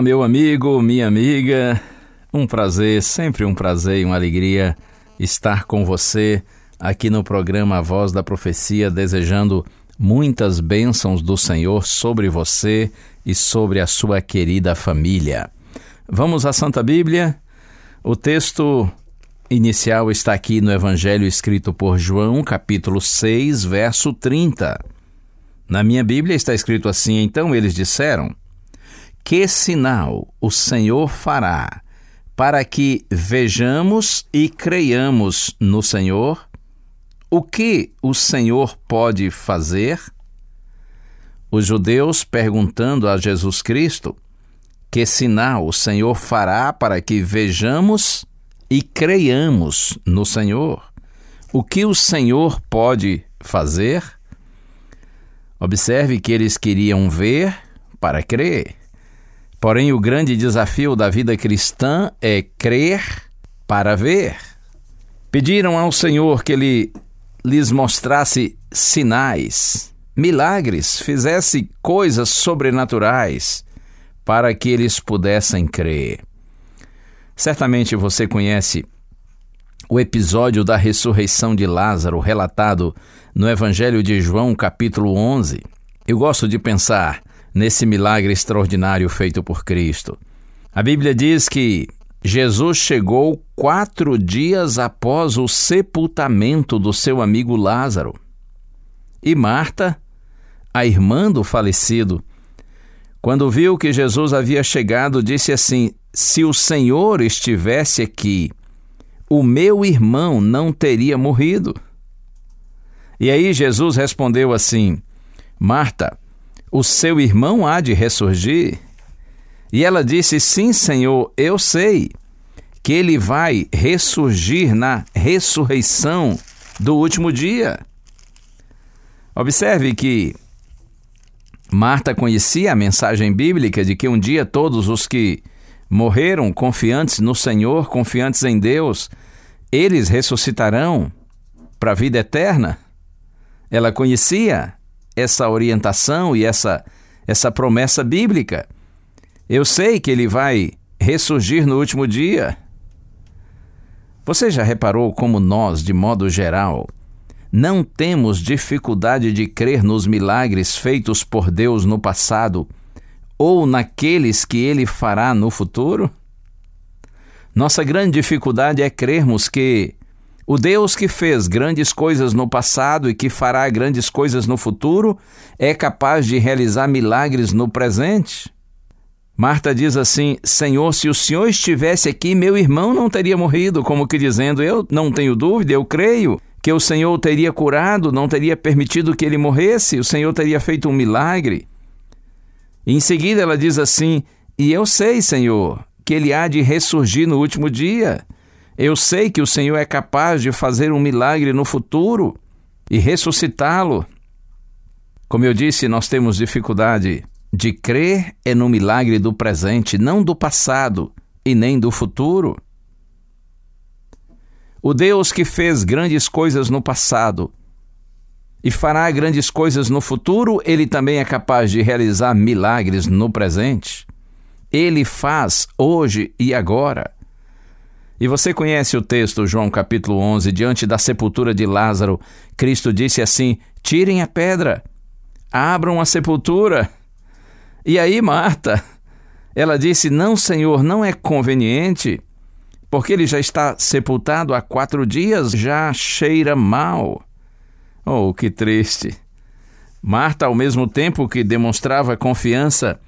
Olá, meu amigo, minha amiga. Um prazer, sempre um prazer e uma alegria estar com você aqui no programa A Voz da Profecia, desejando muitas bênçãos do Senhor sobre você e sobre a sua querida família. Vamos à Santa Bíblia? O texto inicial está aqui no Evangelho escrito por João, capítulo 6, verso 30. Na minha Bíblia está escrito assim: Então eles disseram. Que sinal o Senhor fará para que vejamos e creiamos no Senhor? O que o Senhor pode fazer? Os judeus perguntando a Jesus Cristo: Que sinal o Senhor fará para que vejamos e creiamos no Senhor? O que o Senhor pode fazer? Observe que eles queriam ver para crer. Porém, o grande desafio da vida cristã é crer para ver. Pediram ao Senhor que Ele lhes mostrasse sinais, milagres, fizesse coisas sobrenaturais para que eles pudessem crer. Certamente você conhece o episódio da ressurreição de Lázaro relatado no Evangelho de João, capítulo 11. Eu gosto de pensar nesse milagre extraordinário feito por Cristo. A Bíblia diz que Jesus chegou quatro dias após o sepultamento do seu amigo Lázaro. E Marta, a irmã do falecido, quando viu que Jesus havia chegado, disse assim: Se o Senhor estivesse aqui, o meu irmão não teria morrido. E aí Jesus respondeu assim: Marta, o seu irmão há de ressurgir? E ela disse: Sim, Senhor, eu sei que ele vai ressurgir na ressurreição do último dia. Observe que Marta conhecia a mensagem bíblica de que um dia todos os que morreram confiantes no Senhor, confiantes em Deus, eles ressuscitarão para a vida eterna. Ela conhecia essa orientação e essa, essa promessa bíblica. Eu sei que ele vai ressurgir no último dia. Você já reparou como nós, de modo geral, não temos dificuldade de crer nos milagres feitos por Deus no passado ou naqueles que ele fará no futuro? Nossa grande dificuldade é crermos que o Deus que fez grandes coisas no passado e que fará grandes coisas no futuro é capaz de realizar milagres no presente? Marta diz assim: Senhor, se o Senhor estivesse aqui, meu irmão não teria morrido, como que dizendo: Eu não tenho dúvida, eu creio que o Senhor teria curado, não teria permitido que ele morresse, o Senhor teria feito um milagre. E em seguida ela diz assim: E eu sei, Senhor, que ele há de ressurgir no último dia. Eu sei que o Senhor é capaz de fazer um milagre no futuro e ressuscitá-lo. Como eu disse, nós temos dificuldade de crer é no milagre do presente, não do passado e nem do futuro. O Deus que fez grandes coisas no passado e fará grandes coisas no futuro, ele também é capaz de realizar milagres no presente. Ele faz hoje e agora. E você conhece o texto, João capítulo 11, diante da sepultura de Lázaro, Cristo disse assim: Tirem a pedra, abram a sepultura. E aí, Marta, ela disse: Não, Senhor, não é conveniente, porque ele já está sepultado há quatro dias, já cheira mal. Oh, que triste! Marta, ao mesmo tempo que demonstrava confiança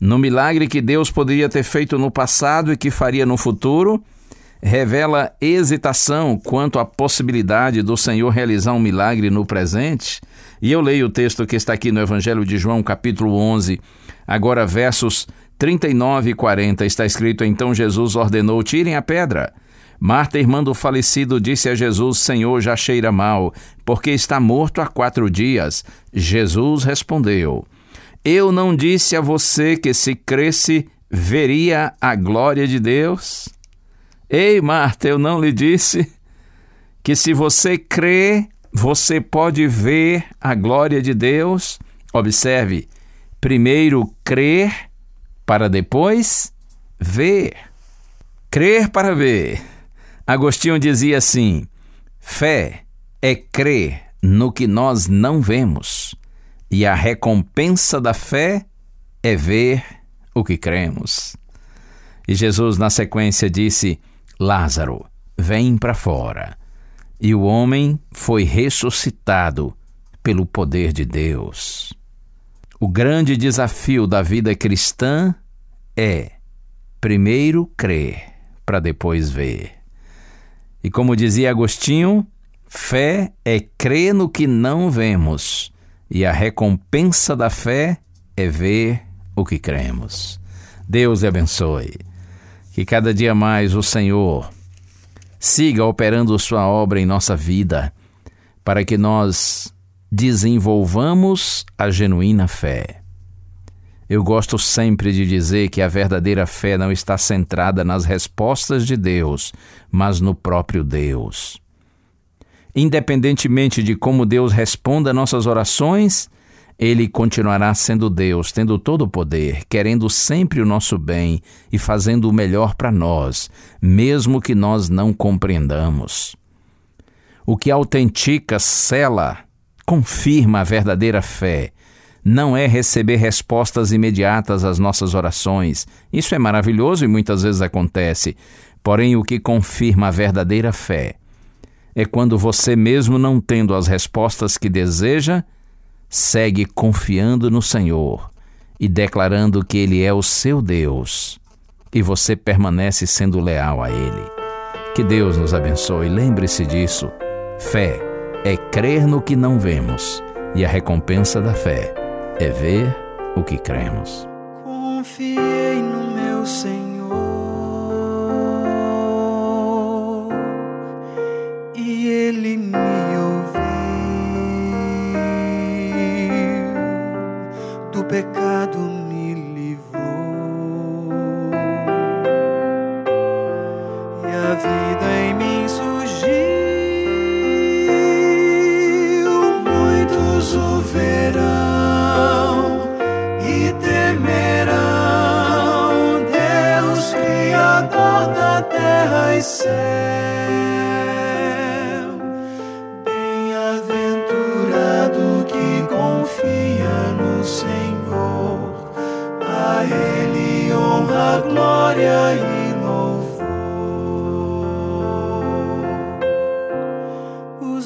no milagre que Deus poderia ter feito no passado e que faria no futuro, revela hesitação quanto à possibilidade do Senhor realizar um milagre no presente. E eu leio o texto que está aqui no Evangelho de João, capítulo 11, agora versos 39 e 40, está escrito: Então Jesus ordenou: Tirem a pedra. Marta, irmã do falecido, disse a Jesus: Senhor, já cheira mal, porque está morto há quatro dias. Jesus respondeu: Eu não disse a você que se cresce, veria a glória de Deus? Ei, Marta, eu não lhe disse que se você crê, você pode ver a glória de Deus? Observe, primeiro crer para depois ver. Crer para ver. Agostinho dizia assim: fé é crer no que nós não vemos, e a recompensa da fé é ver o que cremos. E Jesus, na sequência, disse: Lázaro, vem para fora. E o homem foi ressuscitado pelo poder de Deus. O grande desafio da vida cristã é primeiro crer para depois ver. E como dizia Agostinho, fé é crer no que não vemos, e a recompensa da fé é ver o que cremos. Deus abençoe. Que cada dia mais o Senhor siga operando Sua obra em nossa vida, para que nós desenvolvamos a genuína fé. Eu gosto sempre de dizer que a verdadeira fé não está centrada nas respostas de Deus, mas no próprio Deus. Independentemente de como Deus responda nossas orações, ele continuará sendo Deus, tendo todo o poder, querendo sempre o nosso bem e fazendo o melhor para nós, mesmo que nós não compreendamos. O que autentica, sela, confirma a verdadeira fé. Não é receber respostas imediatas às nossas orações. Isso é maravilhoso e muitas vezes acontece. Porém, o que confirma a verdadeira fé é quando você, mesmo não tendo as respostas que deseja, segue confiando no Senhor e declarando que Ele é o seu Deus e você permanece sendo leal a Ele. Que Deus nos abençoe. Lembre-se disso. Fé é crer no que não vemos e a recompensa da fé é ver o que cremos. Confiei no meu Senhor e Ele me pecado me livrou e a vida em mim surgiu. Muitos o verão e temerão Deus, Criador da terra e céu.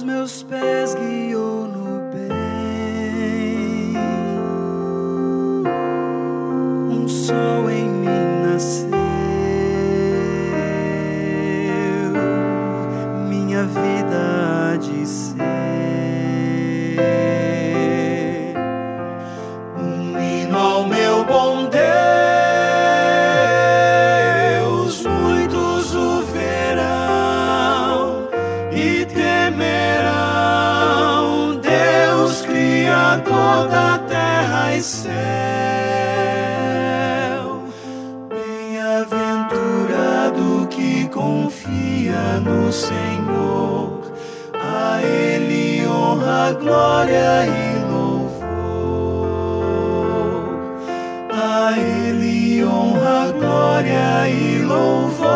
Meus pés guiou honra, glória e louvor. A Ele honra, glória e louvor.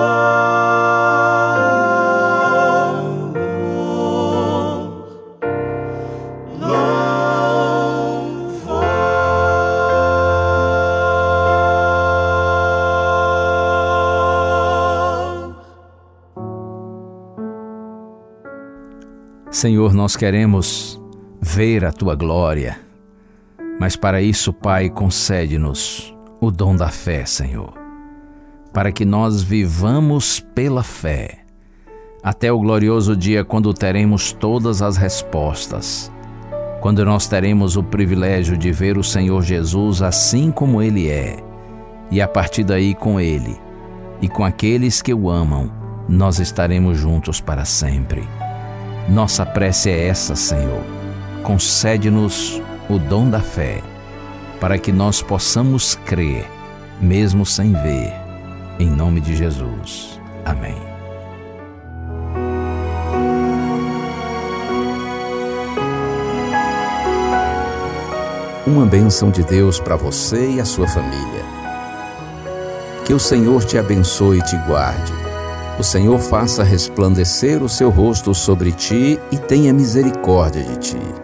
Senhor, nós queremos ver a tua glória, mas para isso, Pai, concede-nos o dom da fé, Senhor, para que nós vivamos pela fé, até o glorioso dia quando teremos todas as respostas, quando nós teremos o privilégio de ver o Senhor Jesus assim como Ele é, e a partir daí com Ele e com aqueles que o amam, nós estaremos juntos para sempre. Nossa prece é essa, Senhor. Concede-nos o dom da fé, para que nós possamos crer, mesmo sem ver. Em nome de Jesus. Amém. Uma bênção de Deus para você e a sua família. Que o Senhor te abençoe e te guarde o Senhor faça resplandecer o seu rosto sobre ti e tenha misericórdia de ti.